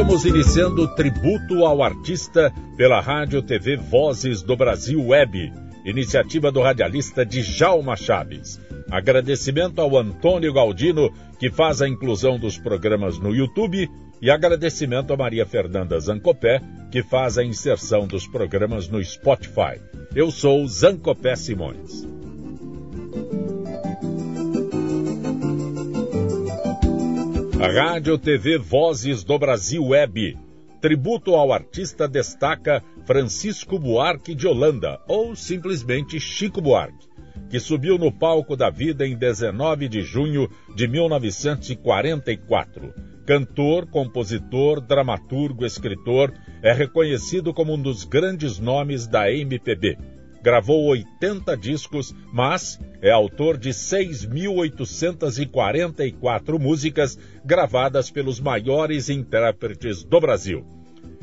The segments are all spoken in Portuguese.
Estamos iniciando o tributo ao artista pela Rádio TV Vozes do Brasil Web, iniciativa do radialista Djalma Chaves. Agradecimento ao Antônio Galdino, que faz a inclusão dos programas no YouTube, e agradecimento a Maria Fernanda Zancopé, que faz a inserção dos programas no Spotify. Eu sou Zancopé Simões. Rádio TV Vozes do Brasil Web. Tributo ao artista destaca Francisco Buarque de Holanda, ou simplesmente Chico Buarque, que subiu no palco da vida em 19 de junho de 1944. Cantor, compositor, dramaturgo, escritor, é reconhecido como um dos grandes nomes da MPB gravou 80 discos, mas é autor de 6.844 músicas gravadas pelos maiores intérpretes do Brasil.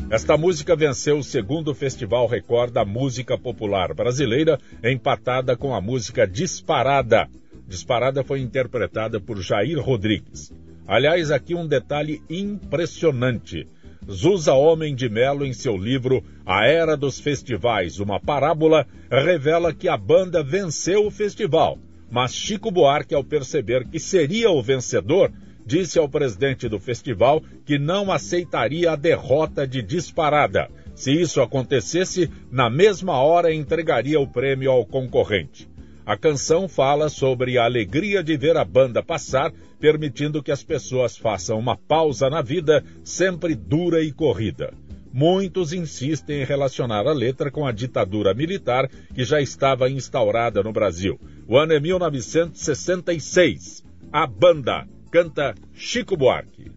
Esta música venceu o segundo Festival Record da Música Popular Brasileira, empatada com a música Disparada. Disparada foi interpretada por Jair Rodrigues. Aliás, aqui um detalhe impressionante. Zusa Homem de Melo, em seu livro A Era dos Festivais, uma parábola, revela que a banda venceu o festival. Mas Chico Buarque, ao perceber que seria o vencedor, disse ao presidente do festival que não aceitaria a derrota de disparada. Se isso acontecesse, na mesma hora entregaria o prêmio ao concorrente. A canção fala sobre a alegria de ver a banda passar, permitindo que as pessoas façam uma pausa na vida sempre dura e corrida. Muitos insistem em relacionar a letra com a ditadura militar que já estava instaurada no Brasil. O ano é 1966. A banda canta Chico Buarque.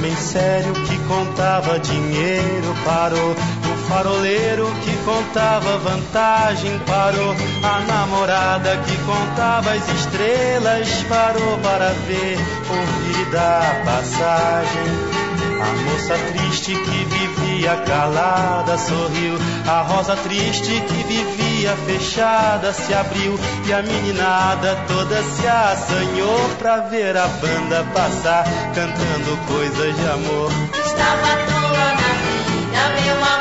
O homem sério que contava dinheiro parou faroleiro que contava vantagem parou. A namorada que contava as estrelas parou para ver ouvir da passagem. A moça triste que vivia calada sorriu. A rosa triste que vivia fechada se abriu. E a meninada toda se assanhou pra ver a banda passar, cantando coisas de amor. Estava à na vida, meu amor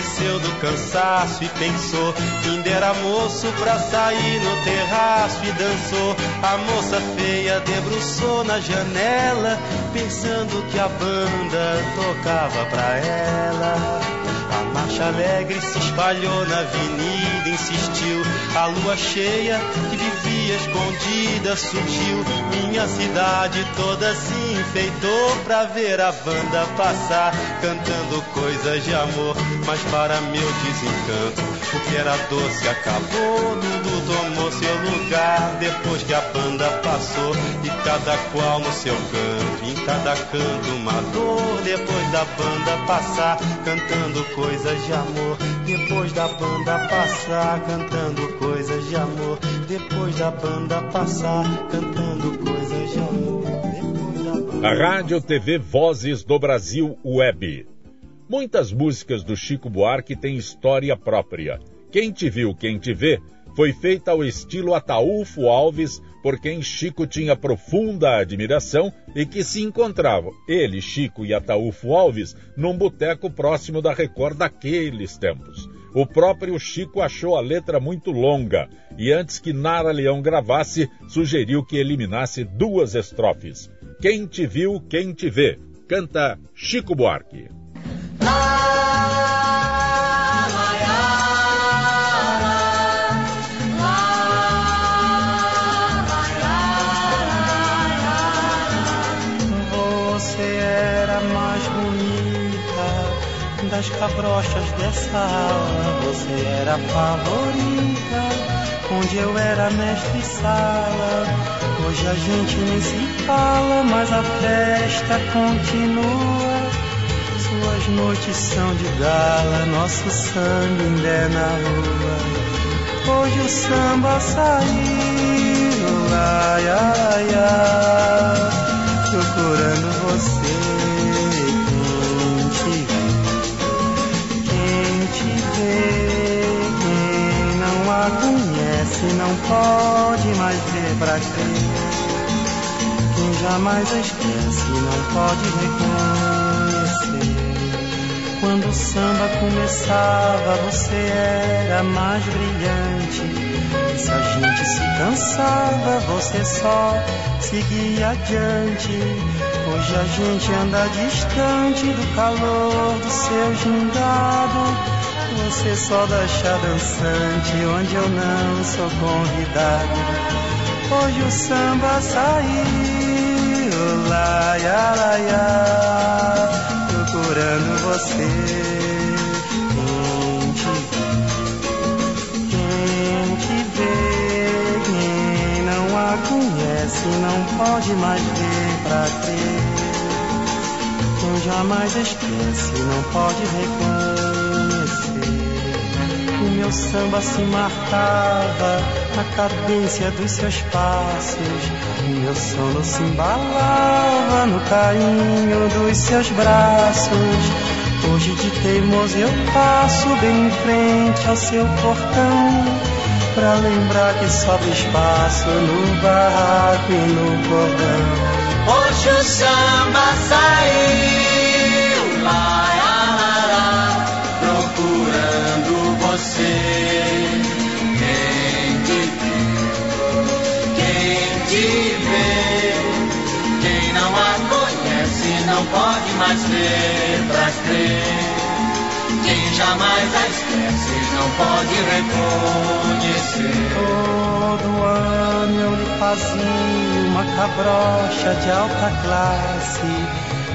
esqueceu do cansaço e pensou ainda era moço pra sair no terraço e dançou. A moça feia debruçou na janela, pensando que a banda tocava pra ela. A marcha alegre se espalhou na avenida, insistiu. A lua cheia que vivia escondida surgiu. Minha cidade toda se enfeitou pra ver a banda passar, cantando coisas de amor. Mas para meu desencanto, o que era doce acabou. Tudo tomou seu lugar depois que a banda passou. E cada qual no seu canto, em cada canto uma dor. Depois da banda passar, cantando coisas de amor. Depois da banda passar, cantando coisas de amor. Depois da banda passar, cantando coisas de amor. A Rádio TV Vozes do Brasil Web. Muitas músicas do Chico Buarque têm história própria. Quem te viu, quem te vê, foi feita ao estilo Ataúfo Alves, por quem Chico tinha profunda admiração e que se encontravam, ele, Chico e Ataúfo Alves, num boteco próximo da Record daqueles tempos. O próprio Chico achou a letra muito longa e antes que Nara Leão gravasse, sugeriu que eliminasse duas estrofes. Quem te viu, quem te vê. Canta Chico Buarque. Das cabrochas dessa aula. Você era a favorita onde eu era mestre sala. Hoje a gente nem se fala, mas a festa continua. Suas noites são de gala, nosso sangue ainda é na rua. Hoje o samba saiu, ai, ai, ai, procurando você. Quem te vê, quem te vê, quem não a conhece não pode mais ver pra crer. Quem jamais a esquece não pode reconhecer. Quando o samba começava, você era mais brilhante. Se a gente se cansava, você só seguia adiante. Hoje a gente anda distante do calor do seu gingado. Você só deixa dançante onde eu não sou convidado. Hoje o samba saiu, lá, ia, lá, ia, procurando você. Quem te vê, quem te vê, quem não a conhece não pode mais ver pra crer. Quem jamais esquece não pode reconhecer. O meu samba se marcava na cadência dos seus passos. Meu sono se embalava no carinho dos seus braços. Hoje de teimoso eu passo bem em frente ao seu portão. Pra lembrar que sobra espaço no barraco e no cordão. Hoje o samba saiu, lá, lá, lá, procurando você. Não pode mais ver pra crer. Quem jamais a esquece não pode reconhecer. Todo ano eu lhe fazia uma cabrocha de alta classe.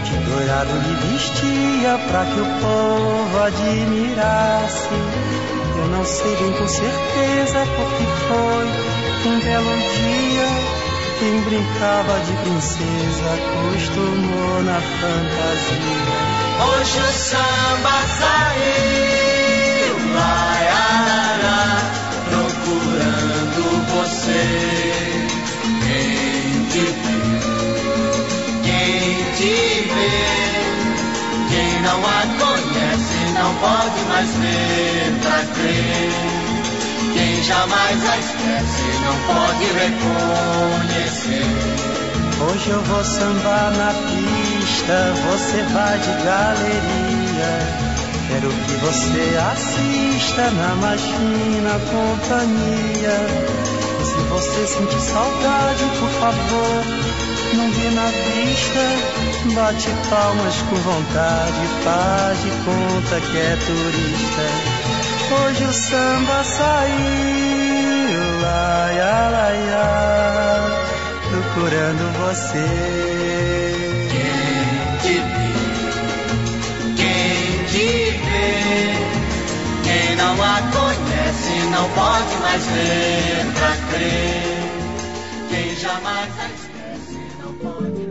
De dourado lhe vestia pra que o povo admirasse. Eu não sei bem com certeza porque foi um belo dia. Quem brincava de princesa acostumou na fantasia. Hoje o samba saiu, lá, lá, procurando você. Quem te vê, quem te vê, quem não a conhece não pode mais ver pra crer. Jamais a esquece não pode reconhecer. Hoje eu vou sambar na pista, você vai de galeria. Quero que você assista na mais fina companhia. Se você sentir saudade, por favor, não vê na vista. Bate palmas com vontade, faz de conta que é turista. Hoje o samba saiu, lá, ia, lá, ia, procurando você. Quem te vê, quem te vê, quem não a conhece não pode mais ver pra crer. Quem jamais a esquece não pode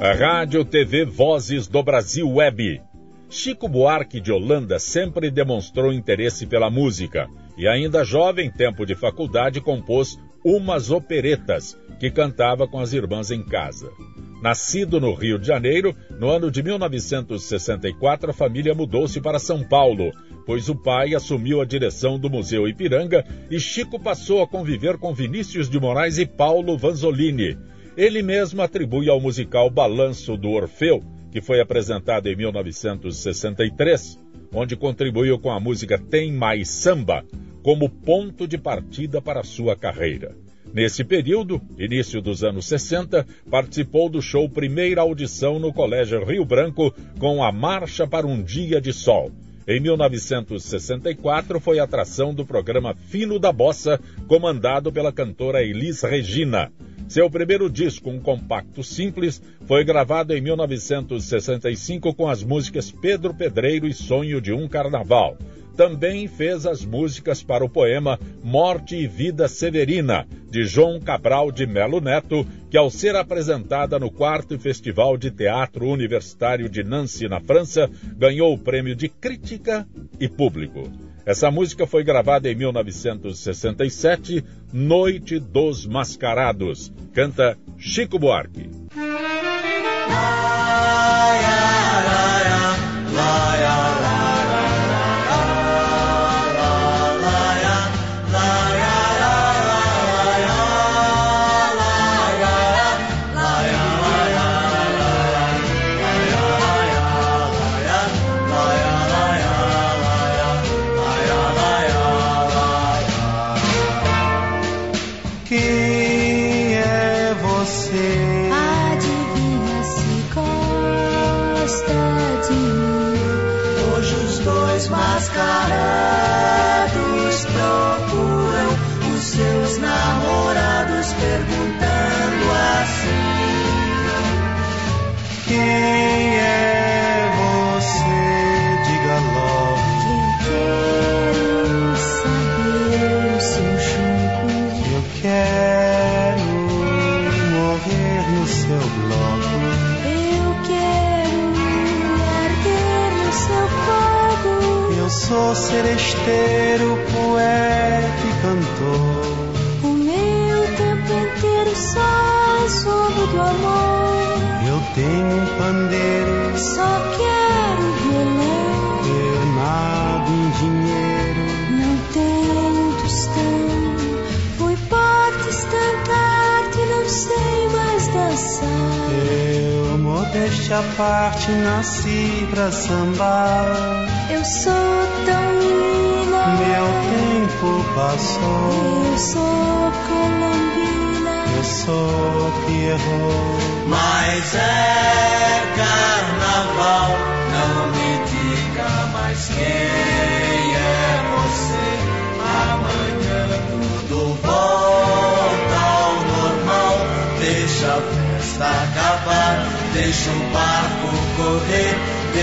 A Rádio TV Vozes do Brasil Web. Chico Buarque de Holanda sempre demonstrou interesse pela música e, ainda jovem, em tempo de faculdade, compôs umas operetas que cantava com as irmãs em casa. Nascido no Rio de Janeiro, no ano de 1964 a família mudou-se para São Paulo, pois o pai assumiu a direção do Museu Ipiranga e Chico passou a conviver com Vinícius de Moraes e Paulo Vanzolini. Ele mesmo atribui ao musical Balanço do Orfeu, que foi apresentado em 1963, onde contribuiu com a música Tem Mais Samba, como ponto de partida para sua carreira. Nesse período, início dos anos 60, participou do show Primeira Audição no Colégio Rio Branco com a Marcha para um Dia de Sol. Em 1964, foi atração do programa Fino da Bossa, comandado pela cantora Elis Regina. Seu primeiro disco, um compacto simples, foi gravado em 1965 com as músicas Pedro Pedreiro e Sonho de um Carnaval. também fez as músicas para o poema Morte e Vida Severina, de João Cabral de Melo Neto, que ao ser apresentada no quarto Festival de Teatro Universitário de Nancy, na França, ganhou o prêmio de crítica e público. Essa música foi gravada em 1967, Noite dos Mascarados. Canta Chico Buarque.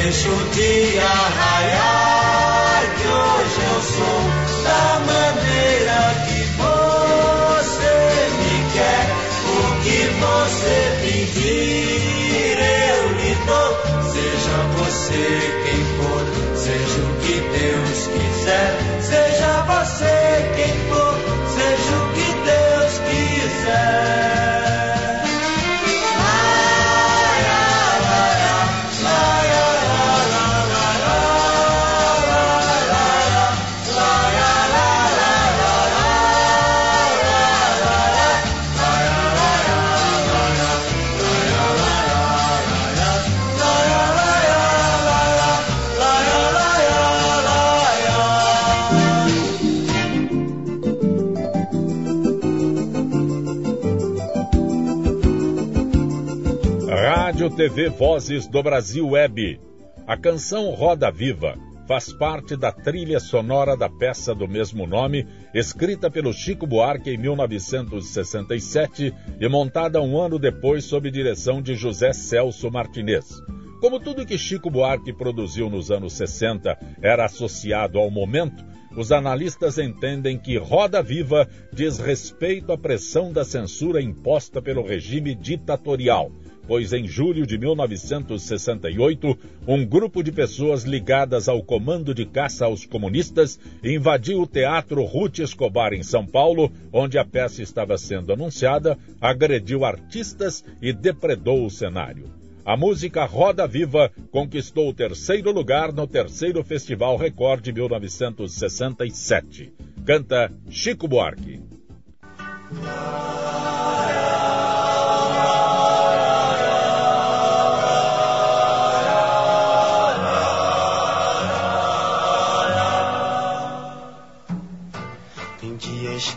Deixa o dia raiar. Que hoje eu sou da maneira que você me quer. O que você pedir eu lhe dou. Seja você TV Vozes do Brasil Web. A canção Roda Viva faz parte da trilha sonora da peça do mesmo nome, escrita pelo Chico Buarque em 1967 e montada um ano depois sob direção de José Celso Martinez. Como tudo que Chico Buarque produziu nos anos 60 era associado ao momento, os analistas entendem que Roda Viva diz respeito à pressão da censura imposta pelo regime ditatorial pois em julho de 1968, um grupo de pessoas ligadas ao comando de caça aos comunistas invadiu o Teatro Ruth Escobar em São Paulo, onde a peça estava sendo anunciada, agrediu artistas e depredou o cenário. A música Roda Viva conquistou o terceiro lugar no terceiro Festival Record de 1967. Canta Chico Buarque.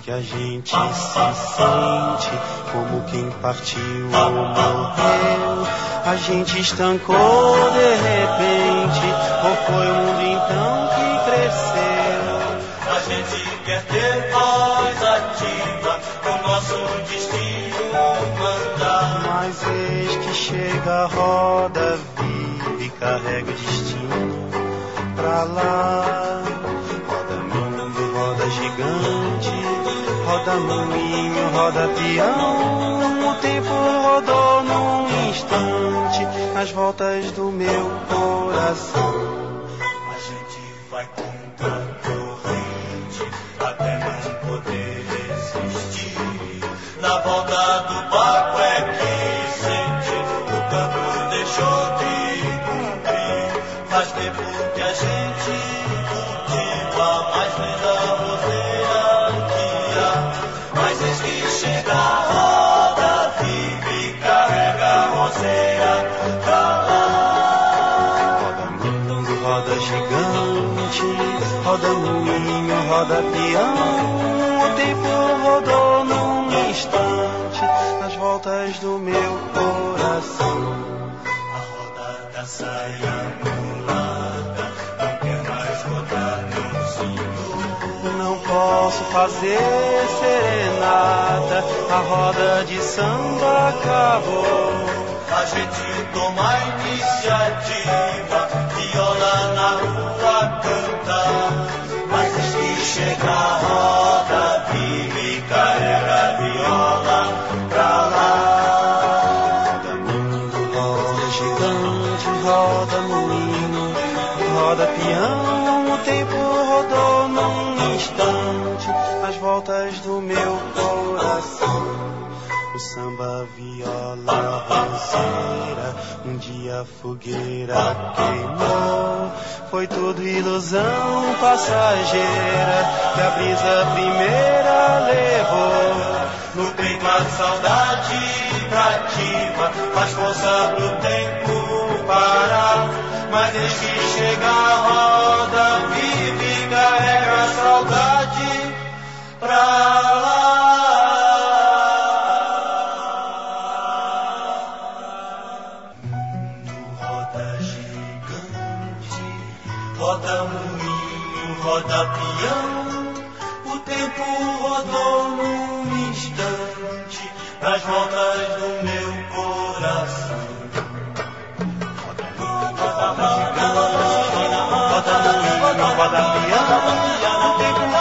Que a gente se sente como quem partiu ou morreu. A gente estancou de repente, ou foi o mundo então que cresceu? A gente quer ter voz ativa, o nosso destino mandar. Mas eis que chega a roda viva e carrega o destino pra lá. gigante. Roda moinho, roda peão, o tempo rodou num instante nas voltas do meu coração. A gente vai contra a corrente até não poder resistir. Na volta do barco é que roda moinho, roda peão. O tempo rodou num instante nas voltas do meu coração. A roda da saia mulata não quer mais rodar no cinto. Não posso fazer serenata, a roda de samba acabou. A gente toma a iniciativa, viola na rua canta. Mas eis que chega Samba, viola, roseira, um dia a fogueira queimou. Foi tudo ilusão passageira que a brisa primeira levou. No peito a saudade cativa, faz força pro tempo parar. Mas eis que chega a roda vive carrega a saudade pra lá.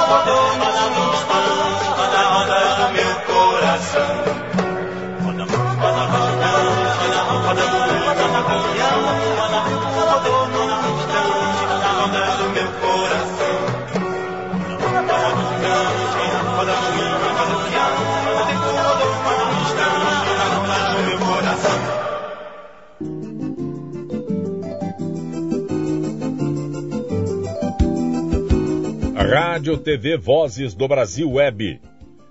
Coração. Rádio TV Vozes do Brasil Web.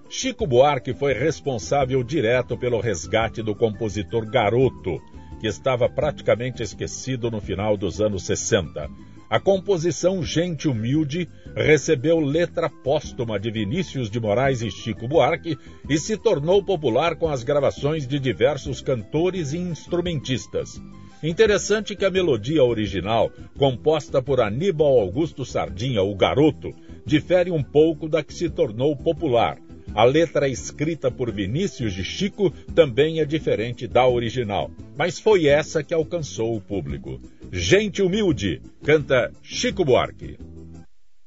Chico Buarque foi responsável direto pelo resgate do compositor Garoto, que estava praticamente esquecido no final dos anos 60. A composição Gente Humilde recebeu letra póstuma de Vinícius de Moraes e Chico Buarque e se tornou popular com as gravações de diversos cantores e instrumentistas. Interessante que a melodia original, composta por Aníbal Augusto Sardinha, o Garoto, difere um pouco da que se tornou popular. A letra escrita por Vinícius de Chico também é diferente da original, mas foi essa que alcançou o público. Gente Humilde, canta Chico Buarque.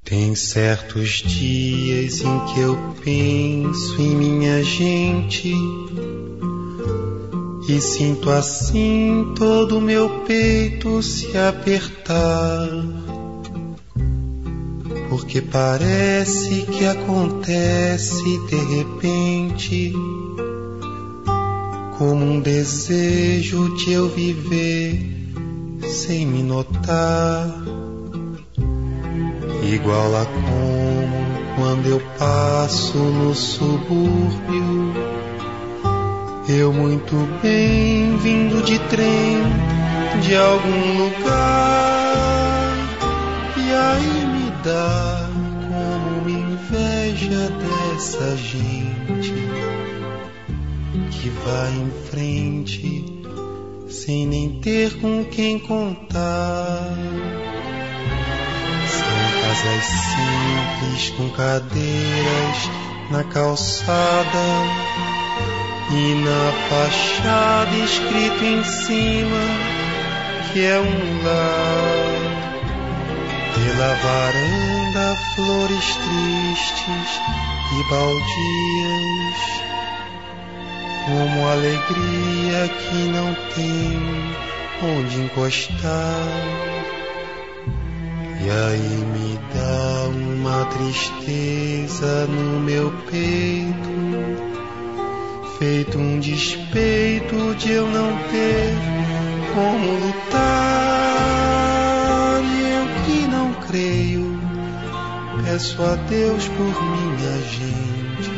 Tem certos dias em que eu penso em minha gente e sinto assim todo o meu peito se apertar. Porque parece que acontece de repente, como um desejo de eu viver sem me notar. Igual a como quando eu passo no subúrbio, eu muito bem vindo de trem de algum lugar, e aí me dá como inveja dessa gente que vai em frente sem nem ter com quem contar. São casas simples com cadeiras na calçada e na fachada escrito em cima que é um lar. Pela varanda, flores tristes e baldias, como alegria que não tem onde encostar. E aí me dá uma tristeza no meu peito, feito um despeito de eu não ter como lutar. E eu que não creio, peço a Deus por minha gente.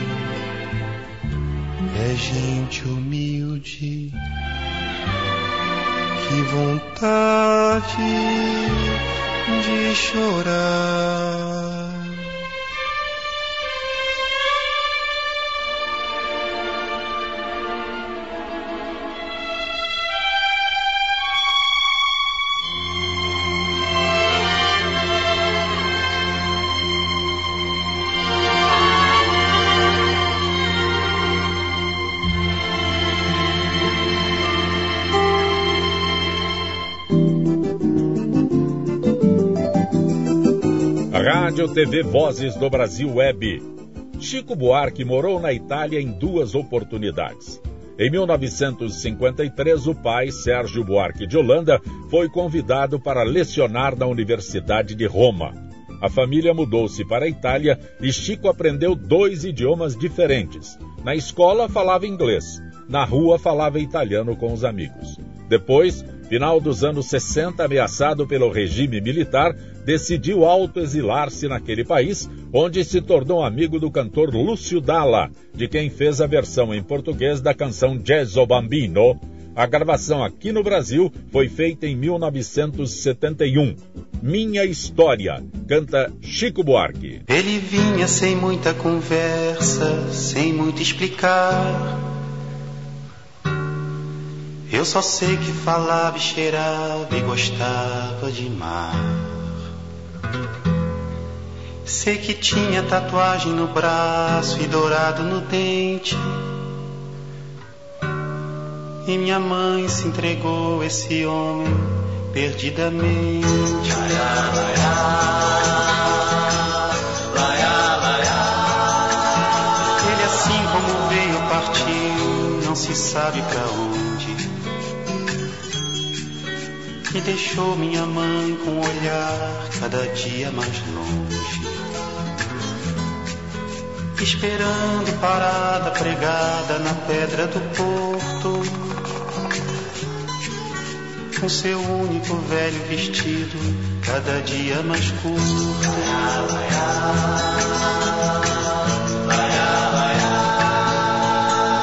É gente humilde, que vontade de chorar. Rádio TV Vozes do Brasil Web. Chico Buarque morou na Itália em duas oportunidades. Em 1953, o pai, Sérgio Buarque de Holanda, foi convidado para lecionar na Universidade de Roma. A família mudou-se para a Itália e Chico aprendeu dois idiomas diferentes. Na escola falava inglês, na rua falava italiano com os amigos. Depois, final dos anos 60, ameaçado pelo regime militar, decidiu autoexilar-se naquele país, onde se tornou amigo do cantor Lúcio Dalla, de quem fez a versão em português da canção Jazz o Bambino. A gravação aqui no Brasil foi feita em 1971. Minha História, canta Chico Buarque. Ele vinha sem muita conversa, sem muito explicar. Eu só sei que falava e cheirava e gostava de mar. Sei que tinha tatuagem no braço e dourado no dente. E minha mãe se entregou a esse homem perdidamente. Ele assim como veio partiu, não se sabe pra E deixou minha mãe com o olhar cada dia mais longe. Esperando parada pregada na pedra do porto. Com seu único velho vestido, cada dia mais curto.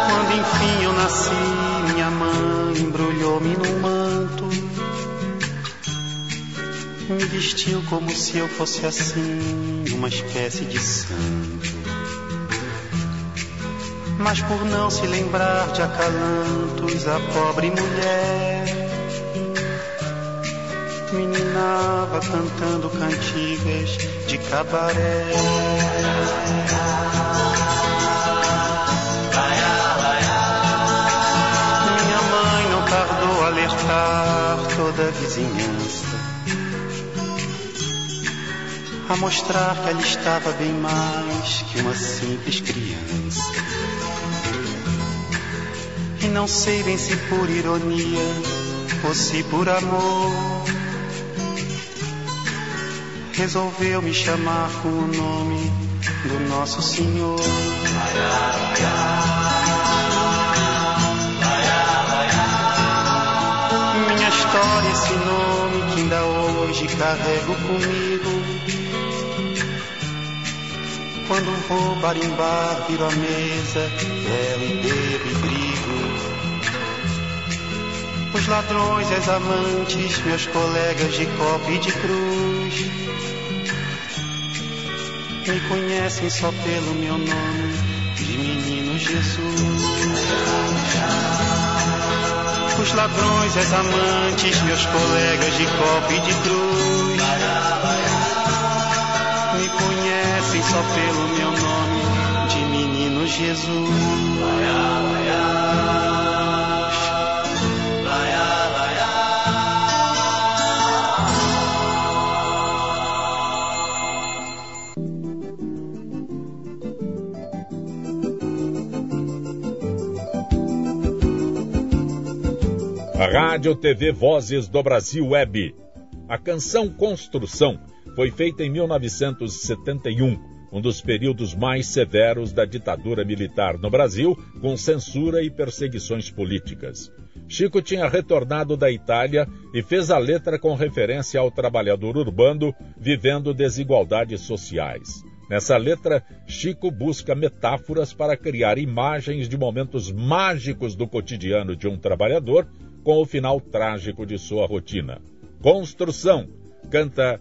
Quando enfim eu nasci, minha mãe embrulhou-me num manto. Me vestiu como se eu fosse assim, uma espécie de santo. Mas por não se lembrar de acalantos, a pobre mulher meninava cantando cantigas de cabaré. Minha mãe não tardou a alertar toda a vizinhança a mostrar que ela estava bem mais que uma simples criança. E não sei bem se por ironia ou se por amor, resolveu me chamar com o nome do nosso Senhor. Minha história, esse nome que ainda hoje carrego comigo. Quando vou barimbar, viro a mesa, bebo e bebo e brigo. Os ladrões as amantes, meus colegas de copa e de cruz, me conhecem só pelo meu nome de menino Jesus. Os ladrões as amantes, meus colegas de copa e de cruz, sabem só pelo meu nome de menino Jesus. A Rádio TV Vozes do Brasil Web. A canção Construção foi feita em 1971, um dos períodos mais severos da ditadura militar no Brasil, com censura e perseguições políticas. Chico tinha retornado da Itália e fez a letra com referência ao trabalhador urbano vivendo desigualdades sociais. Nessa letra, Chico busca metáforas para criar imagens de momentos mágicos do cotidiano de um trabalhador com o final trágico de sua rotina. Construção, canta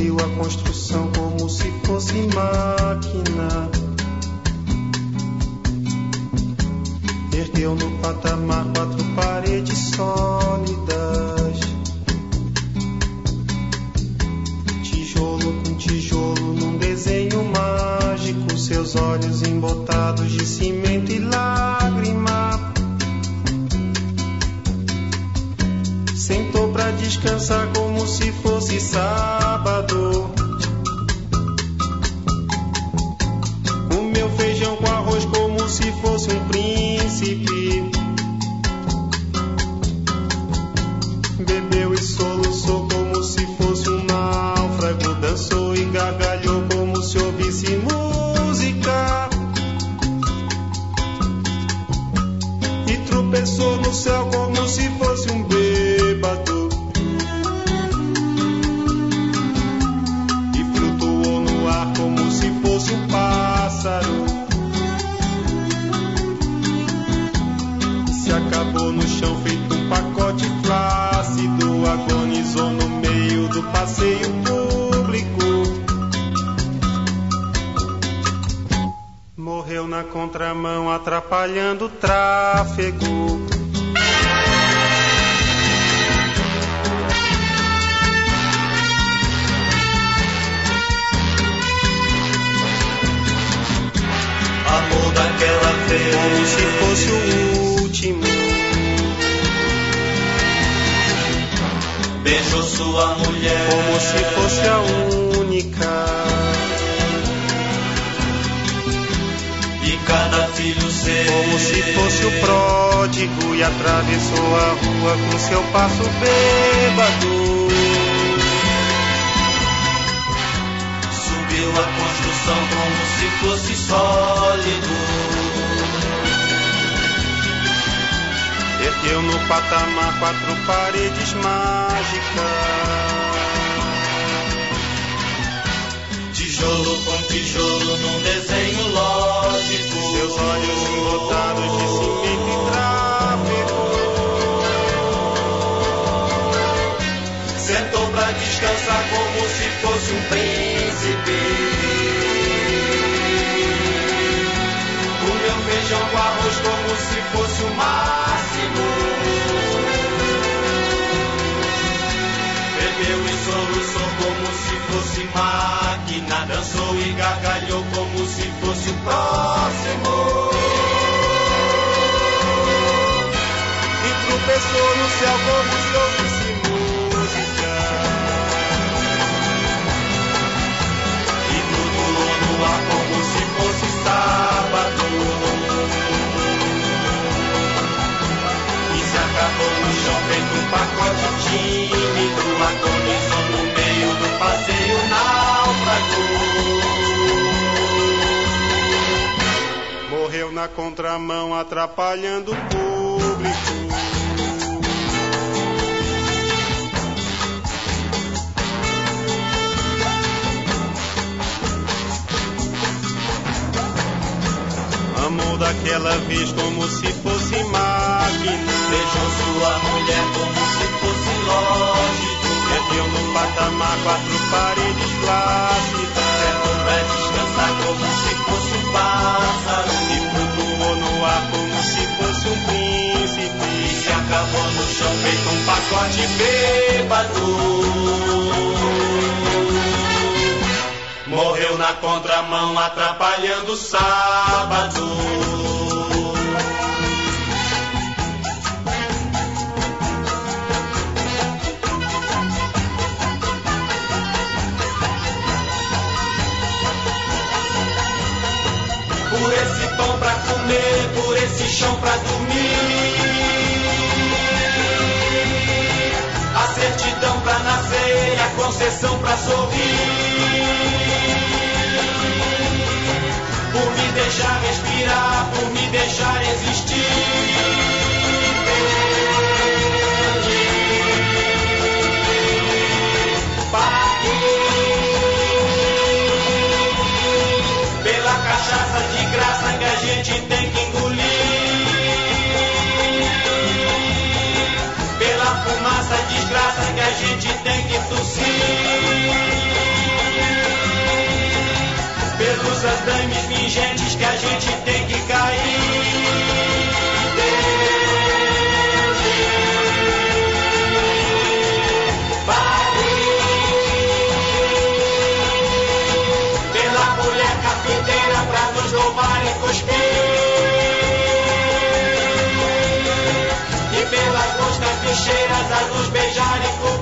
Subiu a construção como se fosse máquina. Ergueu no patamar quatro paredes sólidas. Tijolo com tijolo num desenho mágico. Seus olhos embotados de cimento e lágrima. Pra descansar como se fosse sábado. Um príncipe. Comeu feijão com arroz como se fosse o máximo. Bebeu e soluçou como se fosse máquina. Dançou e gargalhou como se fosse o próximo. E tropeçou no céu como se pacote tímido. Agonizou no meio do passeio náufrago. Morreu na contramão, atrapalhando o público. daquela vez como se fosse máquina. Beijou sua mulher como se fosse lógico. Perdeu no patamar quatro paredes plácidas. Certo pra descansar como se fosse um pássaro. E flutuou no ar como se fosse um príncipe. E se acabou no chão feito um pacote bêbado. Morreu na contramão, atrapalhando o sábado. Por esse pão pra comer, por esse chão pra dormir. A certidão pra nascer, a concessão pra sorrir. Por me deixar respirar, por me deixar existir. Pela cachaça de graça que a gente tem que engolir. Pela fumaça desgraça que a gente tem que tossir. Pelos andames fingentes que a gente tem que cair. Pela mulher cafeteira pra nos roubar e cuspir. E pelas moscas bicheiras a nos beijar e cobrir.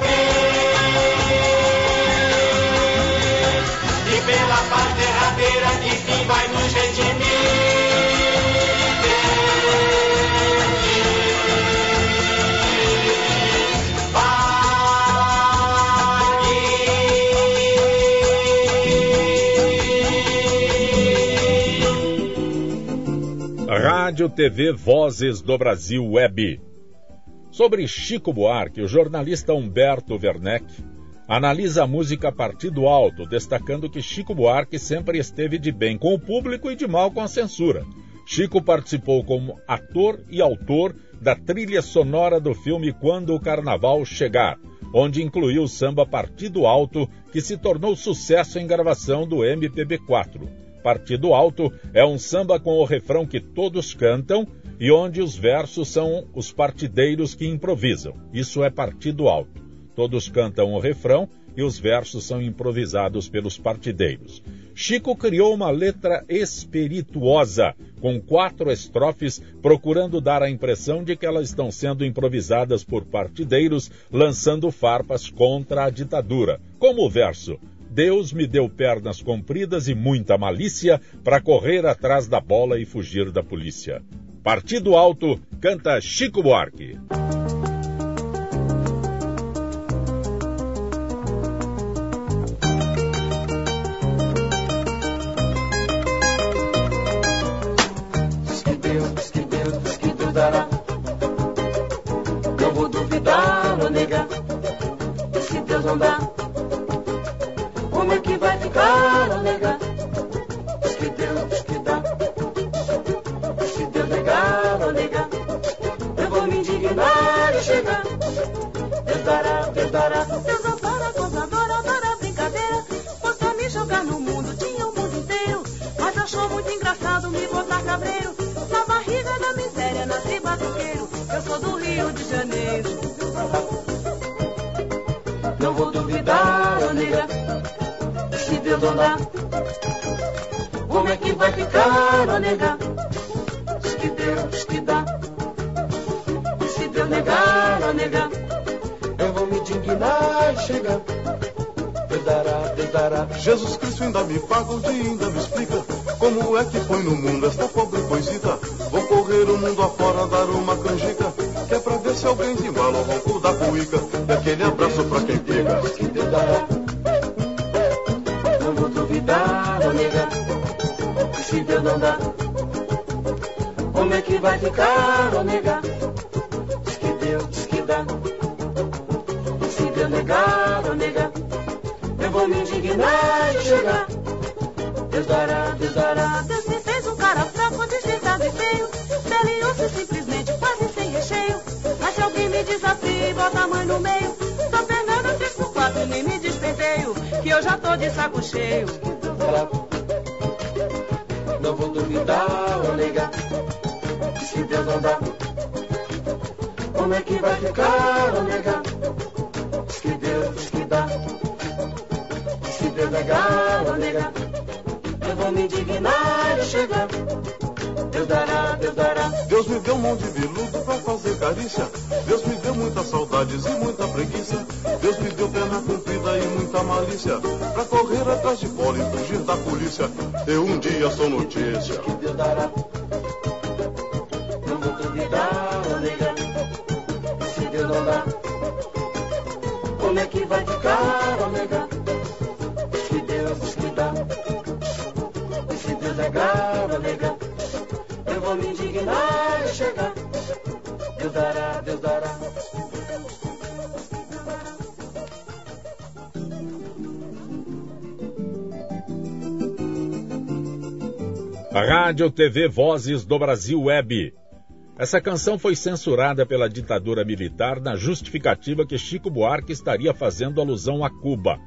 TV Vozes do Brasil Web. Sobre Chico Buarque, o jornalista Humberto Werneck analisa a música a partir do alto, destacando que Chico Buarque sempre esteve de bem com o público e de mal com a censura. Chico participou como ator e autor da trilha sonora do filme Quando o Carnaval Chegar, onde incluiu o samba Partido Alto, que se tornou sucesso em gravação do MPB4. Partido Alto é um samba com o refrão que todos cantam e onde os versos são os partideiros que improvisam. Isso é Partido Alto. Todos cantam o refrão e os versos são improvisados pelos partideiros. Chico criou uma letra espirituosa, com quatro estrofes, procurando dar a impressão de que elas estão sendo improvisadas por partideiros, lançando farpas contra a ditadura. Como o verso: Deus me deu pernas compridas e muita malícia para correr atrás da bola e fugir da polícia. Partido Alto canta Chico Buarque. Não vou duvidar se Deus não dá, como é que Deus, que dá. Se Deus negar ou negar, eu vou me indignar e chegar. Deus dará, Deus dará. Deus adora, gozadora, adora brincadeira. Posso me jogar no mundo, tinha o mundo inteiro. Mas achou muito engraçado me botar cabreiro. Na barriga da miséria, nasci batuqueiro. Eu sou do Rio de Janeiro. Não vou duvidar ou negar. Se dá, como é que vai ficar ou negar? Diz que Deus, que dá. E se Deus negar ou negar, eu vou me indignar e chegar. Deus dará, Deus dará. Jesus Cristo ainda me paga um dia, ainda me explica como é que põe no mundo esta pobre coisita. Vou correr o mundo afora, dar uma canjica, que é pra ver se alguém embala o ronco da cuíca. E aquele abraço pra quem pega. Diz que Deus dará. Vou duvidar. E se Deus não dá, como é que vai ficar negar? Diz que Deus, diz que dá. Se Deus negar negar, eu vou me indignar e chegar. Deus dará, Deus dará. Deus me fez um cara fraco, desdentado e feio. Osso simplesmente quase sem recheio. Mas se alguém me desafia e bota a mãe no meio, nem me despenteio, que eu já tô de saco cheio. Não vou duvidar, ô nega, que se Deus não dá. Como é que vai ficar, ô nega? Diz que Deus diz que dá. Diz que Deus é negar, ô nega, eu vou me indignar e chegar. Deus dará, Deus dará. Deus me deu um monte de veludo pra fazer carícia. Deus me deu muitas saudades e muita preguiça. Deus me deu pena na malícia. Pra correr atrás de bola e fugir da polícia. Eu um dia sou notícia. Não vou duvidar, ô nega. Se Deus não dá, como é que vai ficar, ô nega? Que Deus diz que dá. E se Deus é claro, nega, eu vou me indignar e chegar. Deus dará. Rádio TV Vozes do Brasil Web. Essa canção foi censurada pela ditadura militar na justificativa que Chico Buarque estaria fazendo alusão a Cuba.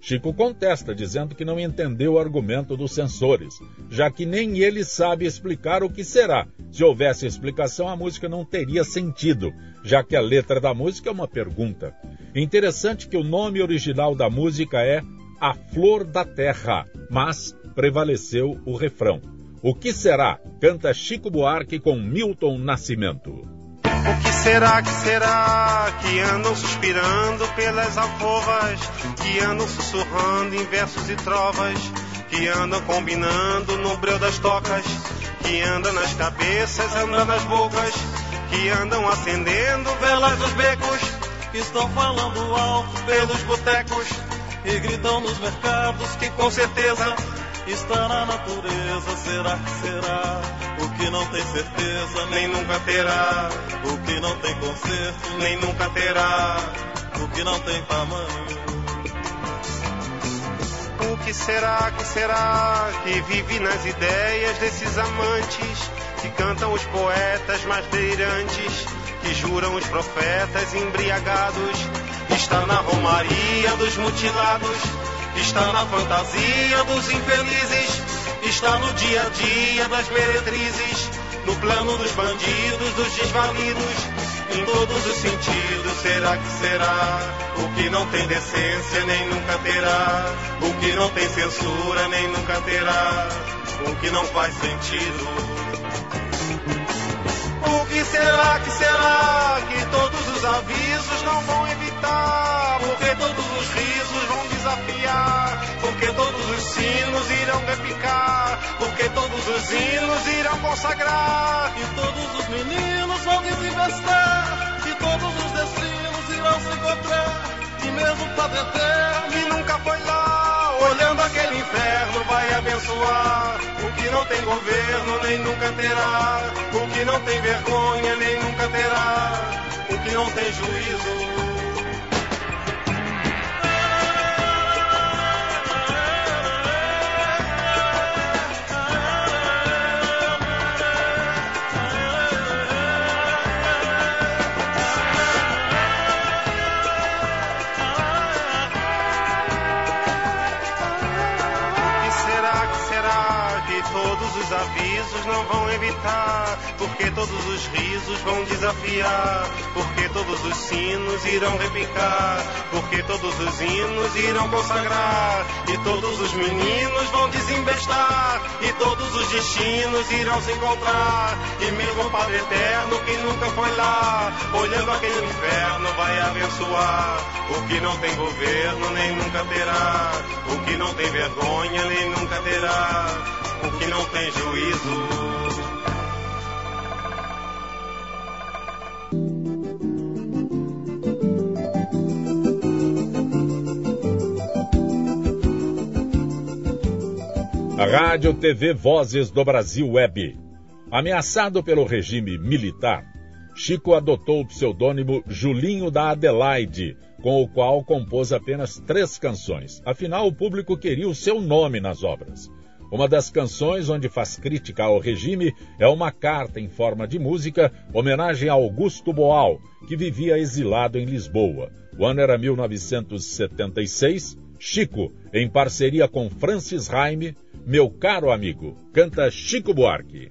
Chico contesta, dizendo que não entendeu o argumento dos censores, já que nem ele sabe explicar o que será. Se houvesse explicação, a música não teria sentido, já que a letra da música é uma pergunta. Interessante que o nome original da música é A Flor da Terra, mas prevaleceu o refrão. O que será? Canta Chico Buarque com Milton Nascimento. O que será, que será que andam suspirando pelas alcovas, que andam sussurrando em versos e trovas, que andam combinando no breu das tocas, que andam nas cabeças, andam nas bocas, que andam acendendo velas dos becos, que estão falando alto pelos botecos e gritam nos mercados que com certeza está na natureza. Será que será? O que não tem certeza nem nunca terá. O que não tem conserto nem nunca terá. O que não tem tamanho. O que será, que será que vive nas ideias desses amantes que cantam os poetas mais delirantes, que juram os profetas embriagados? Está na romaria dos mutilados, está na fantasia dos infelizes, está no dia a dia das meretrizes, no plano dos bandidos, dos desvalidos. Em todos os sentidos, será que será? O que não tem decência nem nunca terá. O que não tem censura nem nunca terá. O que não faz sentido. O que será que será que todos os avisos não vão evitar? Porque todos desafiar? Porque todos os sinos irão repicar? Porque todos os hinos irão consagrar? E todos os meninos vão desinvestar? E todos os destinos irão se encontrar? E mesmo Padre Eterno que nunca foi lá, olhando aquele inferno, vai abençoar. O que não tem governo nem nunca terá. O que não tem vergonha nem nunca terá. O que não tem juízo. Vão evitar? Porque todos os risos vão desafiar? Porque todos os sinos irão repicar? Porque todos os hinos irão consagrar? E todos os meninos vão desembestar? E todos os destinos irão se encontrar? E mesmo o Padre Eterno que nunca foi lá, olhando aquele inferno, vai abençoar? O que não tem governo nem nunca terá. O que não tem vergonha nem nunca terá. O que não tem juízo. A Rádio TV Vozes do Brasil Web. Ameaçado pelo regime militar, Chico adotou o pseudônimo Julinho da Adelaide, com o qual compôs apenas três canções. Afinal, o público queria o seu nome nas obras. Uma das canções onde faz crítica ao regime é uma carta em forma de música, homenagem a Augusto Boal, que vivia exilado em Lisboa. O ano era 1976. Chico, em parceria com Francis Raime, meu caro amigo, canta Chico Buarque.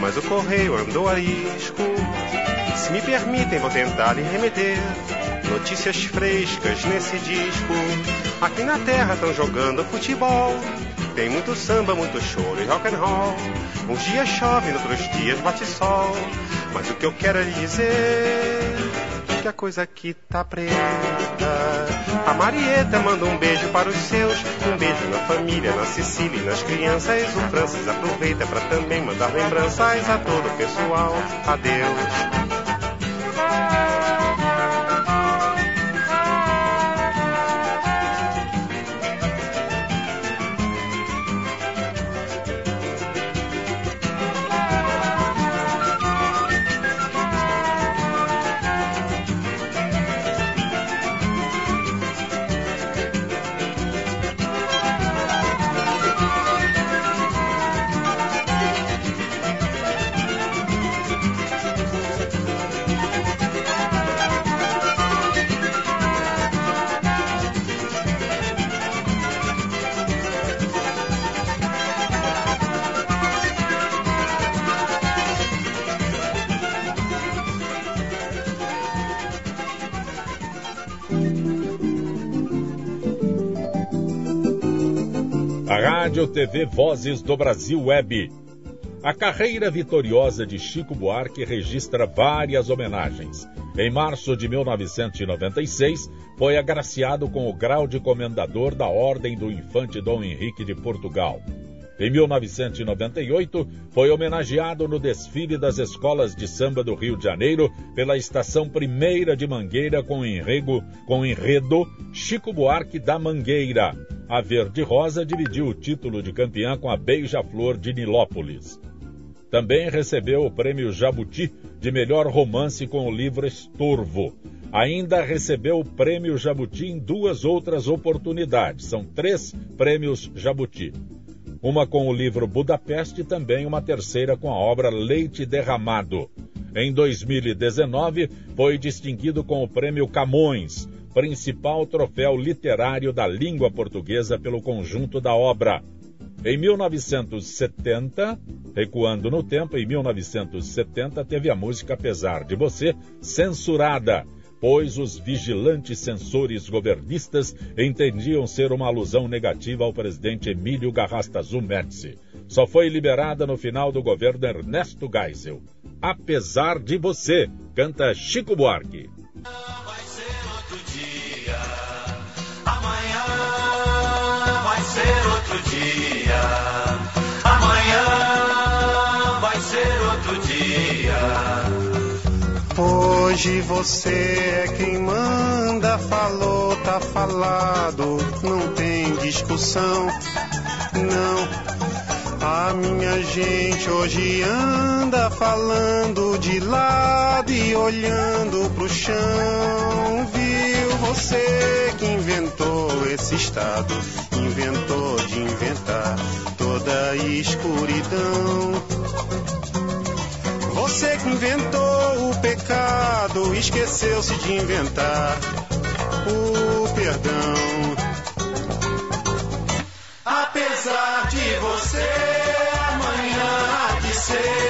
mas o correio andou a risco. Se me permitem, vou tentar lhe remeter notícias frescas nesse disco. Aqui na terra estão jogando futebol. Tem muito samba, muito choro e rock and roll. Uns dias chove, outros dias bate sol. Mas o que eu quero é lhe dizer que a coisa aqui tá preta. A Marieta manda um beijo para os seus, um beijo na família, na Sicília e nas crianças. O Francis aproveita para também mandar lembranças a todo o pessoal. Adeus. Rádio TV Vozes do Brasil Web. A carreira vitoriosa de Chico Buarque registra várias homenagens. Em março de 1996, foi agraciado com o grau de comendador da Ordem do Infante Dom Henrique de Portugal. Em 1998, foi homenageado no desfile das escolas de samba do Rio de Janeiro pela Estação Primeira de Mangueira com com enredo Chico Buarque da Mangueira. A Verde Rosa dividiu o título de campeã com a Beija-Flor de Nilópolis. Também recebeu o prêmio Jabuti de melhor romance com o livro Estorvo. Ainda recebeu o prêmio Jabuti em duas outras oportunidades. São três prêmios Jabuti uma com o livro Budapeste e também uma terceira com a obra Leite Derramado. Em 2019, foi distinguido com o Prêmio Camões, principal troféu literário da língua portuguesa pelo conjunto da obra. Em 1970, recuando no tempo, em 1970 teve a música Apesar de Você censurada pois os vigilantes censores governistas entendiam ser uma alusão negativa ao presidente Emílio Garrastazu Médici. Só foi liberada no final do governo Ernesto Geisel. Apesar de você, canta Chico Buarque. Ser outro dia, amanhã vai ser outro dia. Hoje você é quem manda, falou, tá falado, não tem discussão, não. A minha gente hoje anda falando de lado e olhando pro chão. Viu você que inventou esse estado, inventou de inventar toda a escuridão. Você que inventou o pecado, esqueceu-se de inventar o perdão. Apesar de você amanhã há de ser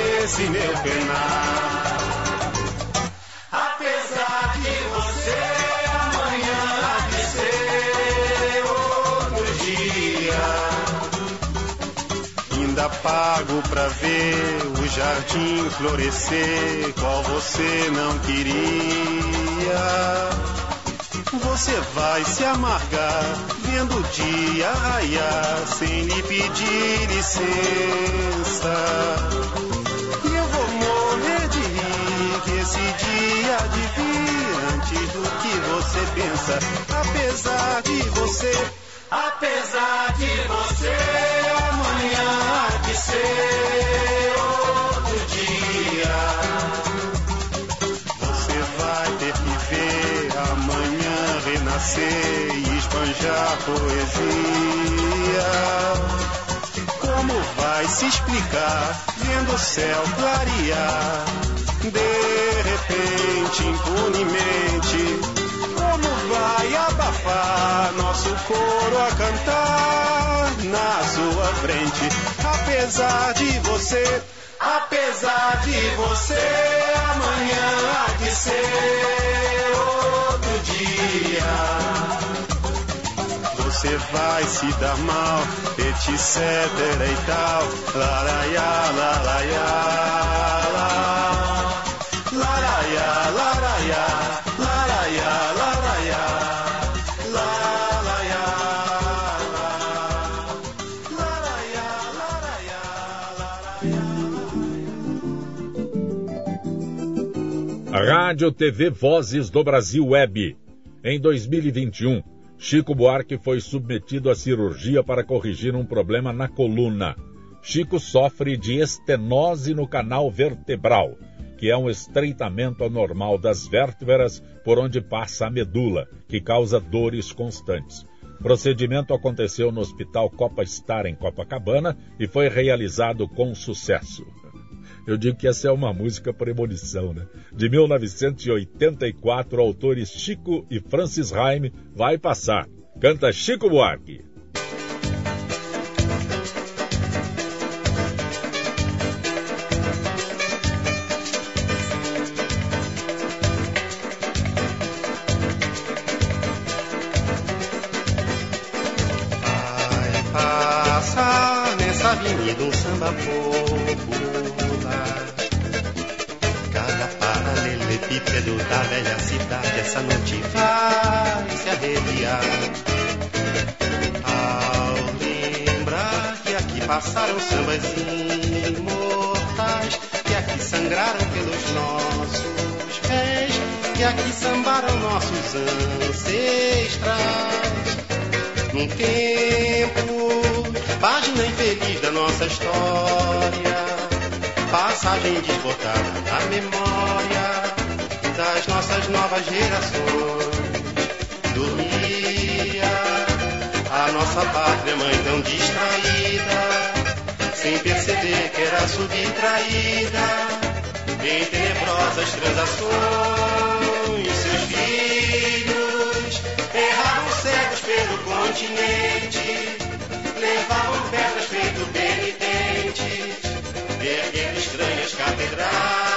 nesse meu penar. Apesar de você amanhã há outro dia. Ainda pago pra ver o jardim florescer, qual você não queria. Você vai se amargar vendo o dia raiar sem lhe pedir licença. Dia há de vir antes do que você pensa. Apesar de você, apesar de você, amanhã há de ser outro dia. Você vai ter que ver amanhã renascer e esbanjar poesia. Como vai se explicar vendo o céu clarear? De repente, impunemente, como vai abafar nosso coro a cantar na sua frente? Apesar de você, apesar de você, amanhã há de ser outro dia. Você vai se dar mal, etc e tal. Laraiá, laraiá, Rádio TV Vozes do Brasil Web. Em 2021, Chico Buarque foi submetido à cirurgia para corrigir um problema na coluna. Chico sofre de estenose no canal vertebral, que é um estreitamento anormal das vértebras por onde passa a medula, que causa dores constantes. O procedimento aconteceu no Hospital Copa Star em Copacabana e foi realizado com sucesso. Eu digo que essa é uma música premonição, né? De 1984, autores Chico e Francis Raime vai passar. Canta Chico Buarque. cantaram sambas imortais que aqui sangraram pelos nossos pés, que aqui sambaram nossos ancestrais. Num tempo, página infeliz da nossa história, passagem desbotada na memória das nossas novas gerações. Dormia a nossa pátria mãe tão distraída sem perceber que era subtraída em tenebrosas transações. Seus filhos erravam cegos pelo continente, levavam pedras feito penitentes, erguendo estranhas catedrais.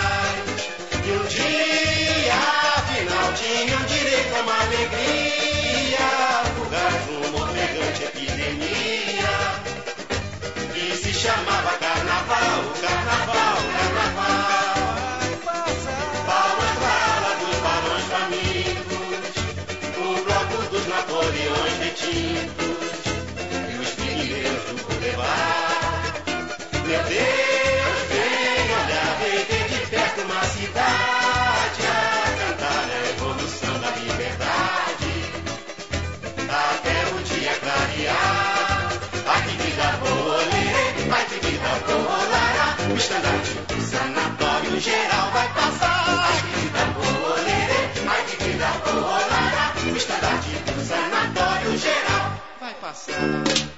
Cross.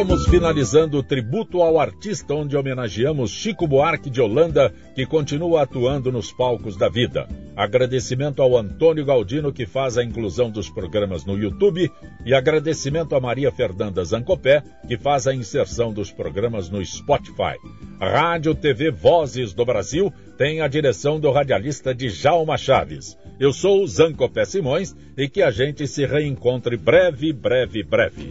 Estamos finalizando o tributo ao artista, onde homenageamos Chico Buarque de Holanda, que continua atuando nos palcos da vida. Agradecimento ao Antônio Galdino, que faz a inclusão dos programas no YouTube, e agradecimento a Maria Fernanda Zancopé, que faz a inserção dos programas no Spotify. Rádio TV Vozes do Brasil tem a direção do radialista Djalma Chaves. Eu sou o Zancopé Simões e que a gente se reencontre breve, breve, breve.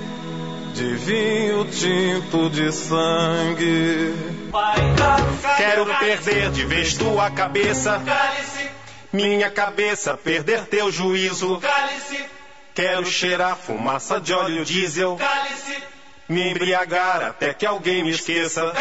de vinho tinto de sangue. quero perder de vez tua cabeça. Minha cabeça, perder teu juízo. Quero cheirar fumaça de óleo diesel. Me embriagar até que alguém me esqueça.